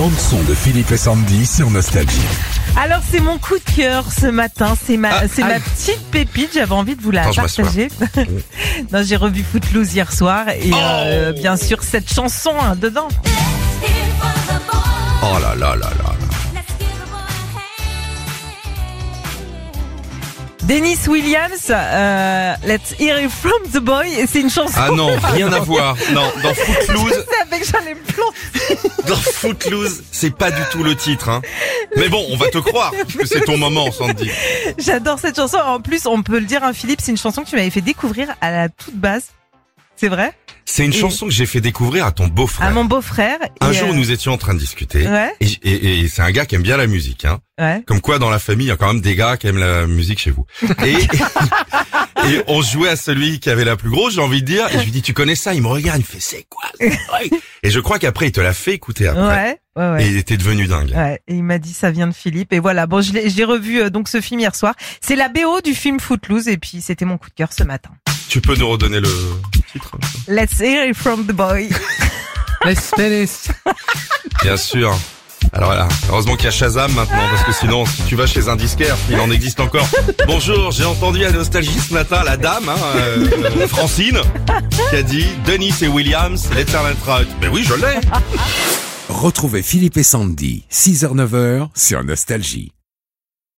bande son de Philippe et Sandy sur Nostalgie. Alors c'est mon coup de cœur ce matin, c'est ma, Ah, c'est ma petite pépite, j'avais envie de vous la je partager. non, j'ai revu Footloose hier soir et euh, bien sûr cette chanson hein, dedans. Oh là là là là. là. Dennis Williams, euh, Let's Hear It From the Boy, c'est une chanson. Ah non, rien à voir. Non, dans Footloose, j'allais me planter. Dans Footloose, c'est pas du tout le titre. Hein. Mais bon, on va te croire, puisque c'est ton moment, Sandy. J'adore cette chanson. En plus, on peut le dire, hein, Philippe, c'est une chanson que tu m'avais fait découvrir à la toute base. C'est vrai? C'est une Et- chanson que j'ai fait découvrir à ton beau-frère. À mon beau-frère. Un jour, euh, nous étions en train de discuter. Ouais, Et, et- et c'est un gars qui aime bien la musique. Hein. ouais. Comme quoi, dans la famille, il y a quand même des gars qui aiment la musique chez vous. Et, et on jouait à celui qui avait la plus grosse, j'ai envie de dire. Et je lui dis, tu connais ça? Il me regarde, il me fait, c'est quoi Et je crois qu'après, il te l'a fait écouter après. Ouais, ouais, ouais. Et il était devenu dingue. Ouais, et il m'a dit ça vient de Philippe et voilà. Bon, je l'ai- j'ai revu euh, donc ce film hier soir. C'est la BO du film Footloose et puis c'était mon coup de cœur ce matin. Tu peux nous redonner le titre? Let's hear it from the boy. Bien sûr. Alors voilà, heureusement qu'il y a Shazam maintenant, parce que sinon, si tu vas chez un disquaire, il en existe encore. Bonjour, j'ai entendu à Nostalgie ce matin la dame, hein, euh, Francine, qui a dit Denis et Williams, It Right. Mais oui, je l'ai. Retrouvez Philippe et Sandy, 6h-9h sur Nostalgie.